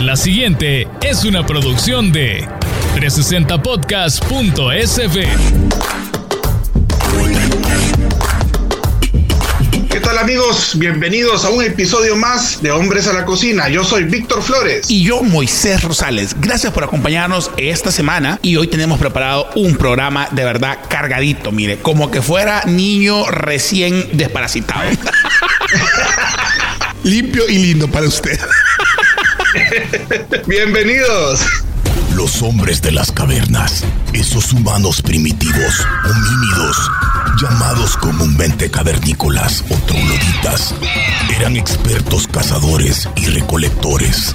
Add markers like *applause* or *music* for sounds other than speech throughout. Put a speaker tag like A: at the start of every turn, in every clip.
A: La siguiente es una producción de 360podcast.sv.
B: ¿Qué tal amigos? Bienvenidos a un episodio más de Hombres a la Cocina. Yo soy Víctor Flores.
C: Y yo, Moisés Rosales. Gracias por acompañarnos esta semana. Y hoy tenemos preparado un programa de verdad cargadito, mire, como que fuera niño recién desparasitado. *laughs* Limpio y lindo para usted. *laughs*
B: Bienvenidos.
D: Los hombres de las cavernas, esos humanos primitivos, homínidos, llamados comúnmente cavernícolas o trogloditas, eran expertos cazadores y recolectores.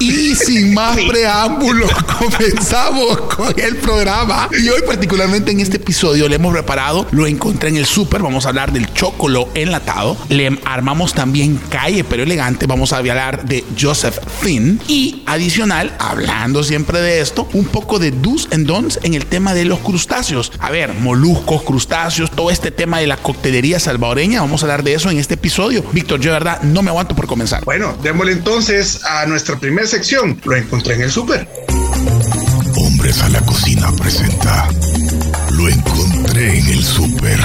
C: Y sin más preámbulos, *laughs* comenzamos con el programa. Y hoy, particularmente en este episodio, le hemos preparado, lo encontré en el súper. Vamos a hablar del chocolo enlatado. Le armamos también calle, pero elegante. Vamos a hablar de Joseph Finn. Y adicional, hablando siempre de esto, un poco de do's and don'ts en el tema de los crustáceos. A ver, moluscos, crustáceos, todo este tema de la coctelería salvadoreña. Vamos a hablar de eso en este episodio. Víctor, yo de verdad no me aguanto por comenzar.
B: Bueno, démosle entonces a nuestra primera sección. Lo encontré en el súper.
D: Hombres a la cocina presenta. Lo encontré en el súper.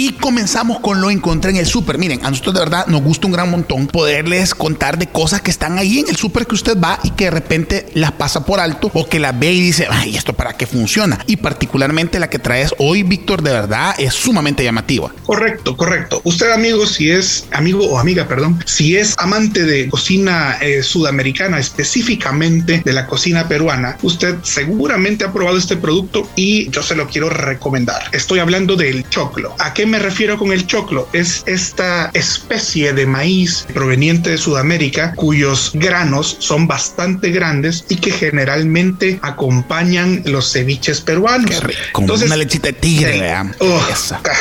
C: Y comenzamos con lo encontré en el súper. Miren, a nosotros de verdad nos gusta un gran montón poderles contar de cosas que están ahí en el súper que usted va y que de repente las pasa por alto o que las ve y dice, ay, ¿esto para qué funciona? Y particularmente la que traes hoy, Víctor, de verdad es sumamente llamativa.
B: Correcto, correcto. Usted, amigo, si es amigo o amiga, perdón, si es amante de cocina eh, sudamericana, específicamente de la cocina peruana, usted seguramente ha probado este producto y yo se lo quiero recomendar. Estoy hablando del choclo. ¿A qué me refiero con el choclo? Es esta especie de maíz proveniente de Sudamérica cuyos granos son bastante grandes y que generalmente acompañan los ceviches peruanos.
C: Qué rico, como una lechita de tigre.
B: Oh,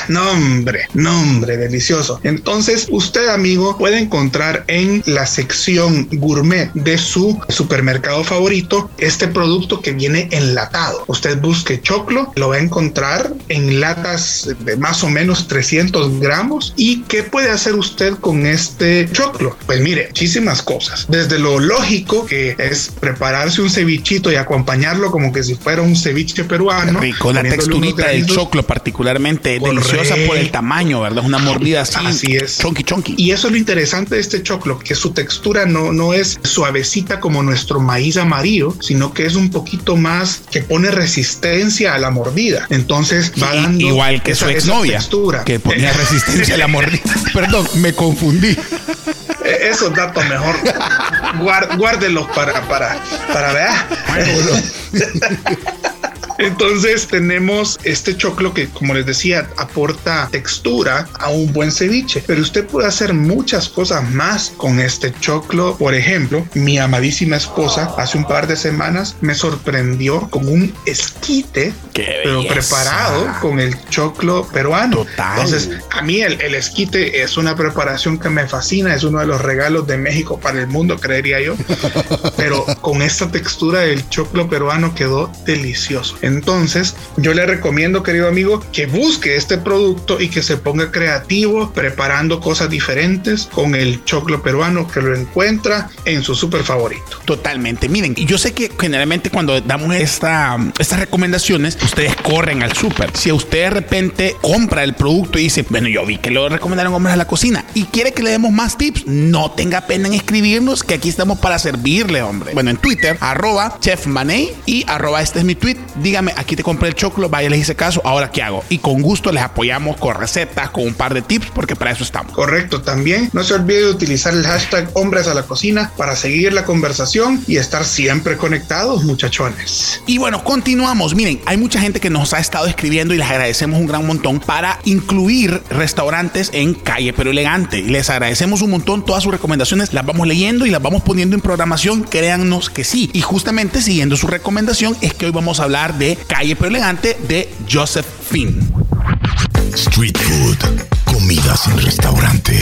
B: nombre, nombre, delicioso. Entonces, usted, amigo, puede encontrar en la sección gourmet de su supermercado favorito este producto que viene enlatado. Usted busque choclo, lo va a encontrar en latas de más o menos 300 gramos. ¿Y qué puede hacer usted con este choclo? Pues mire, muchísimas cosas. Desde lo lógico, que es prepararse un cevichito y acompañarlo como que si fuera un ceviche peruano.
C: Rico, la
B: unos
C: texturita del choclo particularmente
B: Correcto.
C: deliciosa por el tamaño, ¿verdad? Una mordida así.
B: Así es.
C: Chonky, chonky.
B: Y eso es lo interesante de este choclo, que su textura no, no es suavecita como nuestro maíz amarillo, sino que es un poquito más que pone resistencia a la mordida. Entonces va
C: Y-
B: dando
C: igual que su
B: esa-
C: exnovia,
B: textura.
C: Que ponía resistencia a la mordida. *laughs* Perdón, me confundí.
B: Eh, Esos datos mejor guár- guárdelos para, para, para ver. *laughs* Entonces tenemos este choclo que, como les decía, aporta textura a un buen ceviche, pero usted puede hacer muchas cosas más con este choclo. Por ejemplo, mi amadísima esposa hace un par de semanas me sorprendió con un esquite,
C: ¡Qué
B: pero preparado con el choclo peruano.
C: Total.
B: Entonces, a mí el, el esquite es una preparación que me fascina, es uno de los regalos de México para el mundo, creería yo. *laughs* Pero con esta textura del choclo peruano quedó delicioso. Entonces, yo le recomiendo, querido amigo, que busque este producto y que se ponga creativo preparando cosas diferentes con el choclo peruano que lo encuentra en su super favorito.
C: Totalmente. Miren, yo sé que generalmente cuando damos esta, estas recomendaciones, ustedes corren al súper. Si usted de repente compra el producto y dice, bueno, yo vi que lo recomendaron hombres a la cocina y quiere que le demos más tips, no tenga pena en escribirnos que aquí estamos para servirle, hombre. Bueno, en Twitter, arroba chefmaney y arroba este es mi tweet. Dígame dígame, aquí te compré el choclo, vaya, les hice caso, ahora qué hago. Y con gusto les apoyamos con recetas, con un par de tips, porque para eso estamos.
B: Correcto, también no se olvide de utilizar el hashtag hombres a la cocina para seguir la conversación y estar siempre conectados, muchachones.
C: Y bueno, continuamos. Miren, hay mucha gente que nos ha estado escribiendo y les agradecemos un gran montón para incluir restaurantes en calle pero elegante. Les agradecemos un montón todas sus recomendaciones, las vamos leyendo y las vamos poniendo en programación, créannos que sí. Y justamente siguiendo su recomendación es que hoy vamos a hablar de calle pero elegante de Joseph Finn.
D: Street food, comida sin restaurante.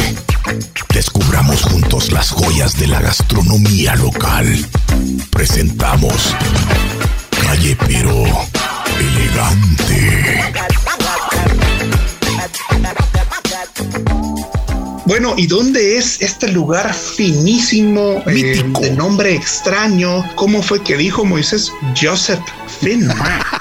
D: Descubramos juntos las joyas de la gastronomía local. Presentamos Calle pero elegante.
B: Bueno, ¿y dónde es este lugar finísimo, eh,
C: Mítico.
B: de nombre extraño? ¿Cómo fue que dijo Moisés Joseph Finn?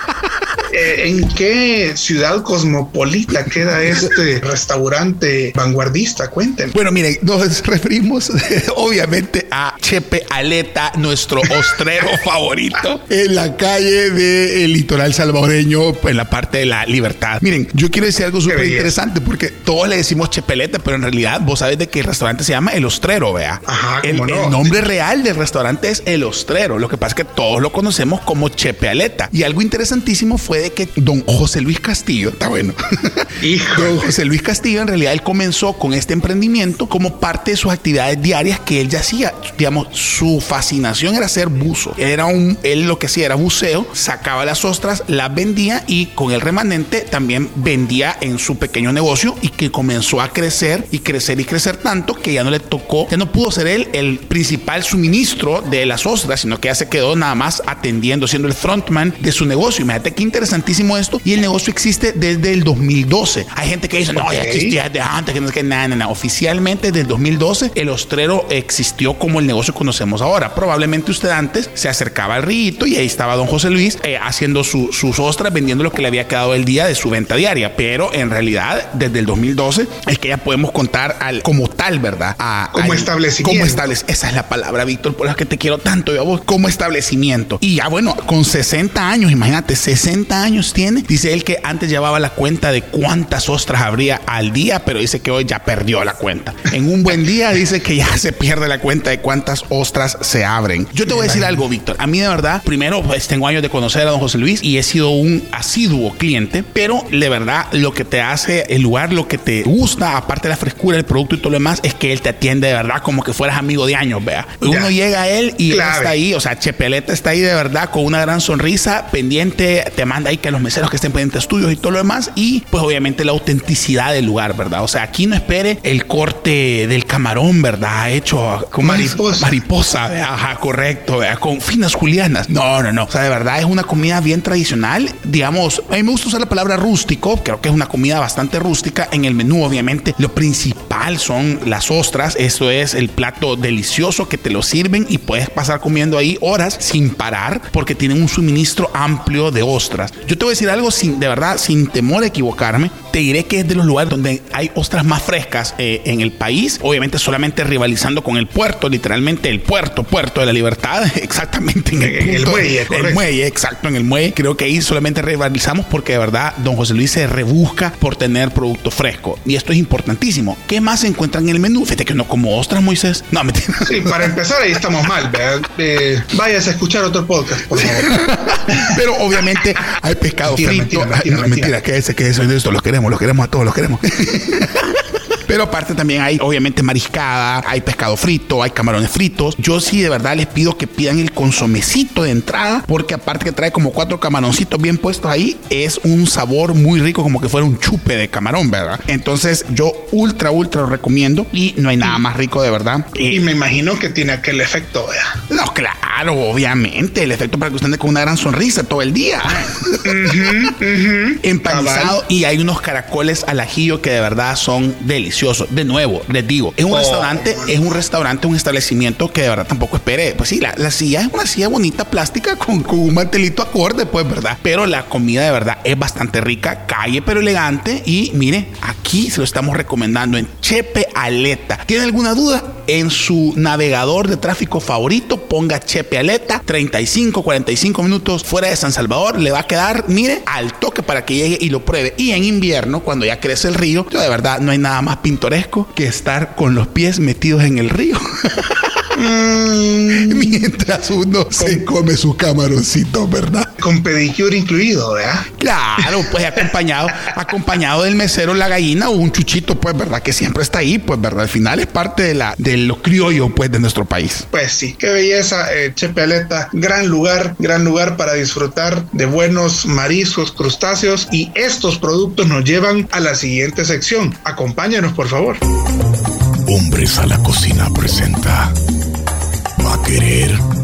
B: Eh, ¿En qué ciudad cosmopolita queda este *laughs* restaurante vanguardista? Cuéntenme.
C: Bueno, miren, nos referimos *laughs* obviamente a Chepe Aleta, nuestro ostrero *laughs* favorito, en la calle del litoral salvadoreño, en la parte de la libertad. Miren, yo quiero decir algo súper interesante porque todos le decimos Chepeleta, pero en realidad vos sabés de que el restaurante se llama El Ostrero, vea.
B: Ajá,
C: el,
B: no.
C: el nombre real del restaurante es El Ostrero. Lo que pasa es que todos lo conocemos como Chepe Aleta. Y algo interesantísimo fue de que don José Luis Castillo, está bueno. *laughs*
B: Hijo.
C: Don José Luis Castillo, en realidad, él comenzó con este emprendimiento como parte de sus actividades diarias que él ya hacía. Digamos, su fascinación era ser buzo. Era un, él lo que hacía era buceo, sacaba las ostras, las vendía y con el remanente también vendía en su pequeño negocio y que comenzó a crecer y crecer y crecer tanto que ya no le tocó, ya no pudo ser él el principal suministro de las ostras, sino que ya se quedó nada más atendiendo, siendo el frontman de su negocio. Imagínate qué interesantísimo esto. Y el negocio existe desde el 2012. Hay gente que dice, no, ya existía desde antes, que no es que nada, nada. Oficialmente, desde el 2012, el ostrero existió como el negocio que conocemos ahora. Probablemente usted antes se acercaba al rito y ahí estaba don José Luis eh, haciendo su- sus ostras, vendiendo lo que le había quedado el día de su venta diaria. Pero en realidad, desde el 2012, es que ya podemos contar al, como tal, ¿verdad? A-
B: Como
C: al-
B: establecimiento.
C: Como establec- Esa es la palabra, Víctor, por la que te quiero tanto, yo a vos, como establecimiento. Y ya, bueno, con 60 años, imagínate, 60 años tiene. Dice él que antes llevaba la cuenta de cuántas ostras habría al día, pero dice que hoy ya perdió la cuenta. En un buen día dice que ya se pierde la cuenta de cuántas ostras se abren. Yo te voy a decir algo, Víctor. A mí de verdad, primero, pues tengo años de conocer a don José Luis y he sido un asiduo cliente, pero de verdad lo que te hace el lugar, lo que te gusta, aparte de la frescura del producto y todo lo demás, es que él te atiende de verdad como que fueras amigo de años, vea. Uno llega a él y él está ahí, o sea, Chepeleta está ahí de verdad con una gran sonrisa, pendiente, te manda ahí que los meseros que estén pendientes tuyos y todo lo demás, y pues obviamente la autenticidad del lugar, ¿verdad? O sea, aquí no espere el corte del camarón, ¿verdad? Hecho con mari-
B: Mariposa.
C: mariposa, ajá, correcto, con finas julianas. No, no, no. O sea, de verdad es una comida bien tradicional. Digamos, a mí me gusta usar la palabra rústico. Creo que es una comida bastante rústica. En el menú, obviamente, lo principal son las ostras. Eso es el plato delicioso que te lo sirven y puedes pasar comiendo ahí horas sin parar porque tienen un suministro amplio de ostras. Yo te voy a decir algo sin, de verdad, sin temor a equivocarme. Te diré que es de los lugares donde hay ostras más frescas eh, en el país. Obviamente solamente rivalizando con el puerto, literalmente el puerto, puerto de la libertad, *laughs* exactamente en el,
B: En el muelle,
C: el
B: correcto.
C: muelle, exacto, en el muelle. Creo que ahí solamente rivalizamos porque de verdad don José Luis se rebusca por tener producto fresco. Y esto es importantísimo. ¿Qué más se encuentra en el menú? Fíjate que no como ostras, Moisés. No, mentira. *laughs*
B: Sí, para empezar ahí estamos mal. ¿verdad? Eh, vayas a escuchar otro podcast, por favor. *laughs*
C: Pero obviamente hay pescado
B: Mentira,
C: frito.
B: mentira, mentira, mentira.
C: mentira, que ese, que eso, esto, los queremos, los queremos a todos, los queremos. *laughs* Pero aparte también hay obviamente mariscada, hay pescado frito, hay camarones fritos. Yo sí de verdad les pido que pidan el consomecito de entrada, porque aparte que trae como cuatro camaroncitos bien puestos ahí, es un sabor muy rico, como que fuera un chupe de camarón, ¿verdad? Entonces yo ultra, ultra lo recomiendo y no hay nada más rico de verdad.
B: Y me imagino que tiene aquel efecto, ¿verdad?
C: No, claro, obviamente, el efecto para que usted ande con una gran sonrisa todo el día. *laughs* Empanizado
B: Cabal.
C: y hay unos caracoles al ajillo que de verdad son deliciosos. De nuevo, les digo, es un
B: Oh,
C: restaurante, es un restaurante, un establecimiento que de verdad tampoco espere. Pues sí, la, la silla es una silla bonita plástica con, con un mantelito acorde, pues, ¿verdad? Pero la comida de verdad es bastante rica, calle pero elegante y mire, aquí aquí se lo estamos recomendando en Chepe Aleta. ¿Tiene alguna duda? En su navegador de tráfico favorito, ponga Chepe Aleta, 35, 45 minutos fuera de San Salvador, le va a quedar, mire, al toque para que llegue y lo pruebe. Y en invierno, cuando ya crece el río, de verdad no hay nada más pintoresco que estar con los pies metidos en el río. *laughs* Mm. *laughs* Mientras uno se come su camaroncito, ¿verdad?
B: Con pedicure incluido, ¿verdad?
C: Claro, pues acompañado, acompañado del mesero la gallina o un chuchito, pues, ¿verdad? Que siempre está ahí, pues, ¿verdad? Al final es parte de la de lo criollo, pues, de nuestro país.
B: Pues sí, qué belleza, eh, Chepe Aleta. Gran lugar, gran lugar para disfrutar de buenos mariscos, crustáceos y estos productos nos llevan a la siguiente sección. Acompáñanos, por favor.
D: Hombres a la cocina presenta. Va a querer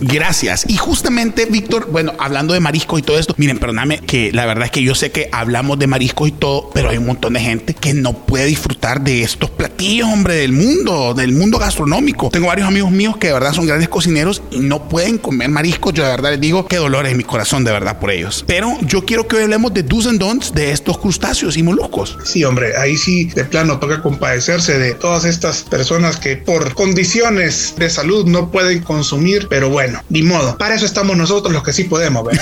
C: Gracias. Y justamente, Víctor, bueno, hablando de mariscos y todo esto, miren, perdóname que la verdad es que yo sé que hablamos de mariscos y todo, pero hay un montón de gente que no puede disfrutar de estos platillos, hombre, del mundo, del mundo gastronómico. Tengo varios amigos míos que de verdad son grandes cocineros y no pueden comer mariscos. Yo de verdad les digo qué dolor en mi corazón, de verdad, por ellos. Pero yo quiero que hoy hablemos de do's and don'ts de estos crustáceos y moluscos.
B: Sí, hombre, ahí sí de plano toca compadecerse de todas estas personas que por condiciones de salud no pueden consumir, pero bueno bueno, ni modo. Para eso estamos nosotros los que sí podemos, ver.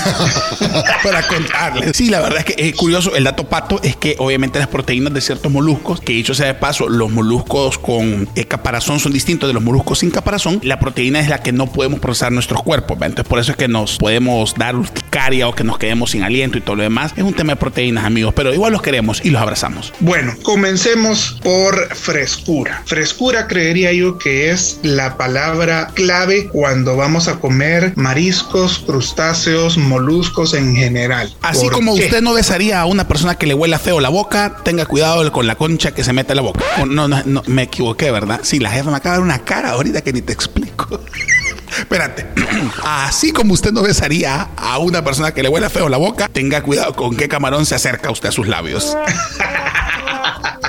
B: *laughs*
C: Para contarles. Sí, la verdad es que es curioso. El dato pato es que obviamente las proteínas de ciertos moluscos, que dicho sea de paso, los moluscos con caparazón son distintos de los moluscos sin caparazón. La proteína es la que no podemos procesar nuestros cuerpos. Entonces, por eso es que nos podemos dar urticaria o que nos quedemos sin aliento y todo lo demás. Es un tema de proteínas, amigos, pero igual los queremos y los abrazamos.
B: Bueno, comencemos por frescura. Frescura creería yo que es la palabra clave cuando vamos a comer mariscos, crustáceos, moluscos en general.
C: Así como usted no besaría a una persona que le huela feo la boca, tenga cuidado con la concha que se mete en la boca. No, no, no, me equivoqué, ¿verdad? Sí, la jefa me acaba de dar una cara ahorita que ni te explico. *laughs* Espérate. *clears throat* Así como usted no besaría a una persona que le huela feo la boca, tenga cuidado con qué camarón se acerca usted a sus labios. *laughs*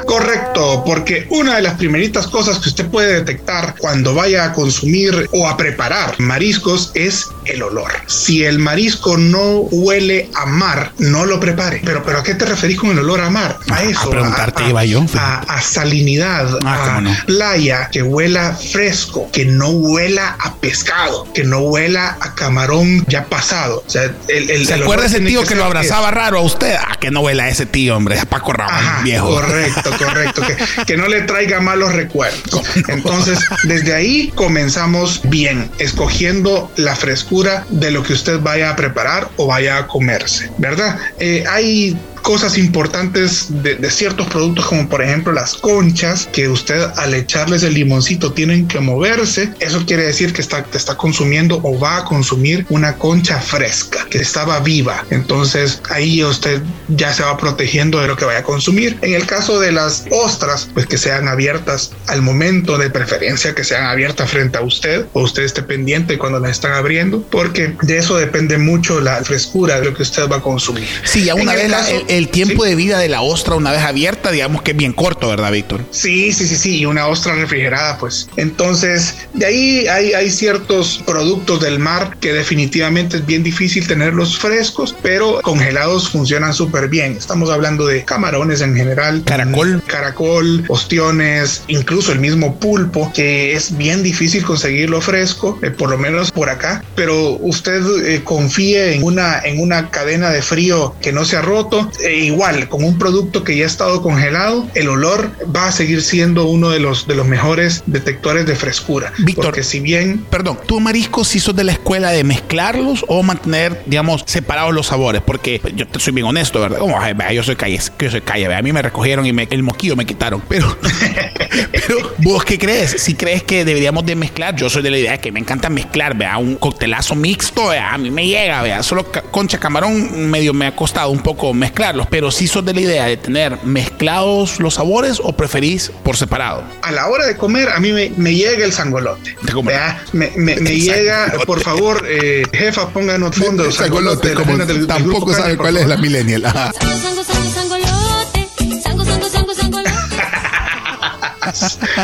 B: Correcto, porque una de las primeritas cosas que usted puede detectar cuando vaya a consumir o a preparar mariscos es el olor. Si el marisco no huele a mar, no lo prepare. Pero, pero ¿a qué te referís con el olor a mar?
C: A eso. A preguntarte, a, yo.
B: A, salinidad, ah, a playa, que huela fresco, que no huela a pescado, que no huela a camarón ya pasado. O sea,
C: el, ¿Se acuerda ese tío que, lo abrazaba raro a usted? A que no huela ese tío, hombre, a Paco Ramón, viejo.
B: Correcto, correcto, que, no le traiga malos recuerdos. *laughs* Entonces, desde ahí comenzamos bien, escogiendo la frescura de lo que usted vaya a preparar o vaya a comerse, ¿verdad? Eh, hay cosas importantes de, ciertos productos como por ejemplo las conchas que usted al echarles el limoncito tienen que moverse. Eso quiere decir que está, está consumiendo o va a consumir una concha fresca que estaba viva. Entonces ahí usted ya se va protegiendo de lo que vaya a consumir. En el caso de las ostras pues que sean abiertas al momento de preferencia que sean abiertas frente a usted o usted esté pendiente cuando las están abriendo porque de eso depende mucho la frescura de lo que usted va a consumir.
C: Sí a una vez la, el tiempo de vida de la ostra una vez abierta, digamos que es bien corto, ¿verdad, Víctor?
B: Sí, sí, sí, sí, y una ostra refrigerada, pues. Entonces, de ahí hay, hay ciertos productos del mar que definitivamente es bien difícil tenerlos frescos, pero congelados funcionan súper bien. Estamos hablando de camarones en general.
C: Caracol.
B: Caracol, ostiones, incluso el mismo pulpo, que es bien difícil conseguirlo fresco, eh, por lo menos por acá, pero usted eh, confíe en una, en una cadena de frío que no se ha roto e igual, con un producto que ya ha estado congelado, el olor va a seguir siendo uno de los, de los mejores detectores de frescura.
C: Víctor, porque si bien... Perdón, ¿tú mariscos si sos de la escuela de mezclarlos o mantener, digamos, separados los sabores? Porque yo te soy bien honesto, ¿verdad? Como, yo soy calle, yo soy calle, a mí me recogieron y me, el moquillo me quitaron, pero... *laughs* pero, ¿vos qué crees? Si crees que deberíamos de mezclar, yo soy de la idea que me encanta mezclar, vea, un coctelazo mixto, vea, a mí me llega, vea, solo concha camarón medio me ha costado un poco mezclarlo pero si sos de la idea de tener mezclados los sabores o preferís por separado.
B: A la hora de comer, a mí me, llega el sangolote. Me, me, llega, por favor, eh, jefa, pónganos fondo.
C: El sangolote, como tampoco sabe cuál es la millennial. *laughs*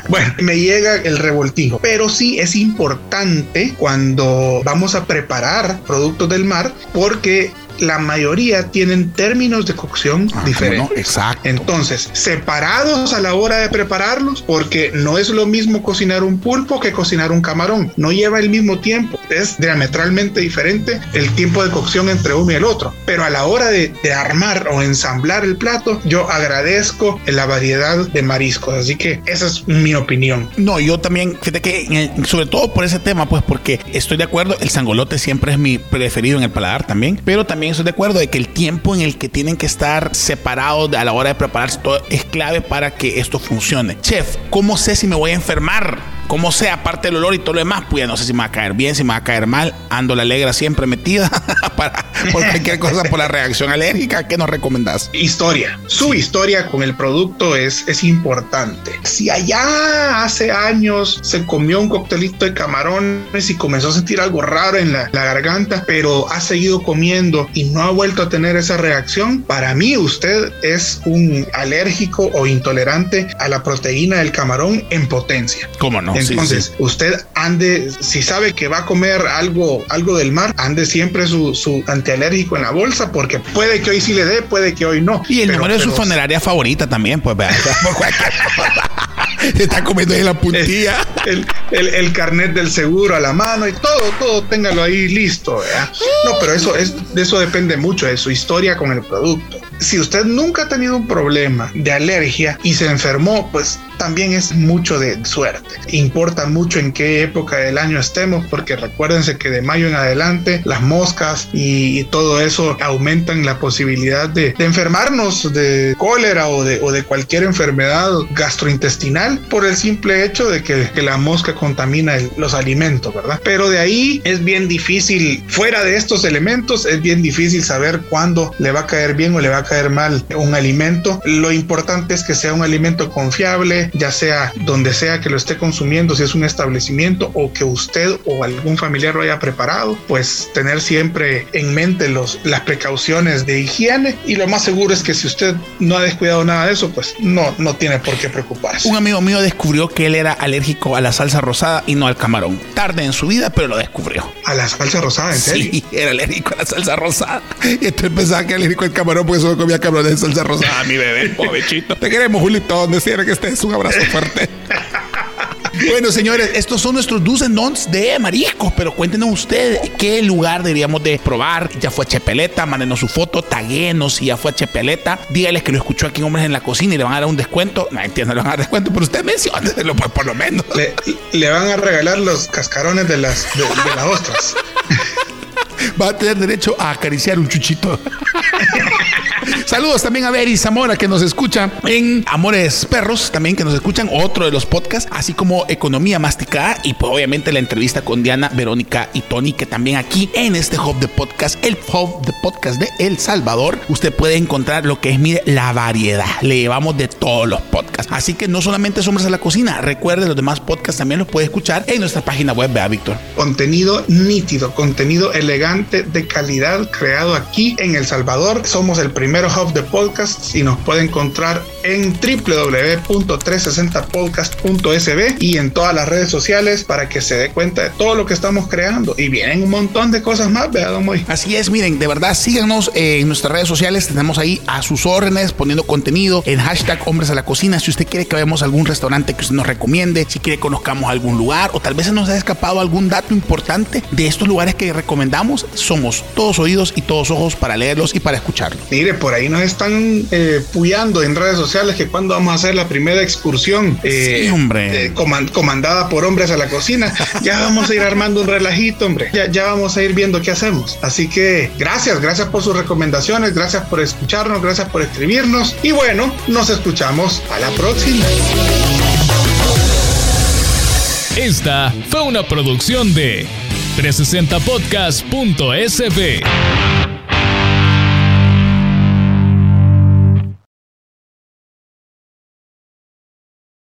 B: bueno, me llega el revoltijo, pero sí es importante cuando vamos a preparar productos del mar porque la mayoría tienen términos de cocción
C: Ah,
B: diferentes.
C: Exacto.
B: Entonces, separados a la hora de prepararlos, porque no es lo mismo cocinar un pulpo que cocinar un camarón. No lleva el mismo tiempo. Es diametralmente diferente el tiempo de cocción entre uno y el otro. Pero a la hora de, armar o ensamblar el plato, yo agradezco la variedad de mariscos. Así que esa es mi opinión.
C: No, yo también, fíjate que el- sobre todo por ese tema, pues porque estoy de acuerdo, el sangolote siempre es mi preferido en el paladar también, pero también estoy de acuerdo de que el tiempo en el que tienen que estar separados a la hora de prepararse todo es clave para que esto funcione. Chef, ¿cómo sé si me voy a enfermar? ¿Cómo sé, aparte del olor y todo lo demás? Pues ya no sé si me va a caer bien, si me va a caer mal. Ando la alegra siempre metida *laughs* para, por cualquier cosa, por la reacción alérgica. ¿Qué nos recomendás?
B: Historia. Su historia con el producto es, es importante. Si allá hace años se comió un coctelito de camarones y comenzó a sentir algo raro en la, la garganta, pero ha seguido comiendo y no ha vuelto a tener esa reacción, para mí usted es un alérgico o intolerante a la proteína del camarón en potencia.
C: ¿Cómo no?
B: Entonces,
C: sí.
B: usted ande, si sabe que va a comer algo, algo del mar, ande siempre su, su antialérgico en la bolsa, porque puede que hoy sí le dé, puede que hoy no.
C: Y el
B: Pero-
C: número de su funeraria favorita también, pues cosa. *laughs* Se está comiendo ahí la puntilla.
B: El, el- el carnet del seguro a la mano y todo, todo téngalo ahí listo. ¿verdad? No, pero eso es, eso depende mucho de su historia con el producto. Si usted nunca ha tenido un problema de alergia y se enfermó, pues también es mucho de suerte. Importa mucho en qué época del año estemos, porque recuérdense que de mayo en adelante las moscas y, y todo eso aumentan la posibilidad de, de enfermarnos de cólera o de, o de cualquier enfermedad gastrointestinal por el simple hecho de que, que la mosca contamina el- los alimentos, ¿verdad? Pero de ahí es bien difícil, fuera de estos elementos, es bien difícil saber cuándo le va a caer bien o le va a caer mal un alimento. Lo importante es que sea un alimento confiable, ya sea donde sea que lo esté consumiendo, si es un establecimiento o que usted o algún familiar lo haya preparado, pues tener siempre en mente los, las precauciones de higiene y lo más seguro es que si usted no ha descuidado nada de eso, pues no, no tiene por qué preocuparse.
C: Un amigo mío descubrió que él era alérgico a la salsa rosada y no al camarón. Tarde en su vida, pero lo descubrió.
B: A la salsa rosada, en serio.
C: Sí, era alérgico a la salsa rosada. Y entonces pensaba que era alérgico al camarón porque solo comía camarón de salsa rosada. mi bebé, *laughs* pobrecito. Te queremos, Julito, donde quiera que estés. Un abrazo fuerte. *laughs* Bueno, señores, estos son nuestros do's and don'ts de mariscos, pero cuéntenos ustedes qué lugar deberíamos de probar. Ya fue a Chepeleta, mándenos su foto, taguenos si ya fue a Chepeleta, dígales que lo escuchó aquí en Hombres en la Cocina y le van a dar un descuento. No entiendo, le van a dar descuento, pero usted mencióneselo por, por lo menos.
B: Le, le van a regalar los cascarones de las, de, de las ostras. *laughs*
C: va a tener derecho a acariciar un chuchito. *laughs* Saludos también a Beri Zamora que nos escucha en Amores Perros, también que nos escuchan otro de los podcasts, así como Economía Masticada y pues obviamente la entrevista con Diana, Verónica y Tony, que también aquí en este hub de podcast, el hub de podcast de El Salvador, usted puede encontrar lo que es, mire, la variedad. Le llevamos de todos los podcasts. Así que no solamente Sombras a la Cocina, recuerde los demás podcasts también los puede escuchar en nuestra página web, vea Víctor.
B: Contenido nítido, contenido elegante, de calidad, creado aquí en El Salvador. Somos el primer hub de podcasts y nos puede encontrar en www.360podcast.sb y en todas las redes sociales para que se dé cuenta de todo lo que estamos creando. Y vienen un montón de cosas más, ¿verdad, don Moy?
C: Así es, miren, de verdad, síganos en nuestras redes sociales. Tenemos ahí a sus órdenes poniendo contenido en hashtag Hombres a la Cocina. Si usted quiere que veamos algún restaurante que usted nos recomiende, si quiere que conozcamos algún lugar o tal vez se nos haya escapado algún dato importante de estos lugares que recomendamos, somos todos oídos y todos ojos para leerlos y para escucharlos.
B: Mire, por ahí nos están eh, puyando en redes sociales que cuando vamos a hacer la primera excursión eh,
C: Sí, hombre.
B: eh, coman- comandada por hombres a la cocina. Ya vamos a ir armando un relajito, hombre. Ya, ya vamos a ir viendo qué hacemos. Así que gracias, gracias por sus recomendaciones, gracias por escucharnos, gracias por escribirnos. Y bueno, nos escuchamos a la próxima.
A: Esta fue una producción de 360podcast.sb.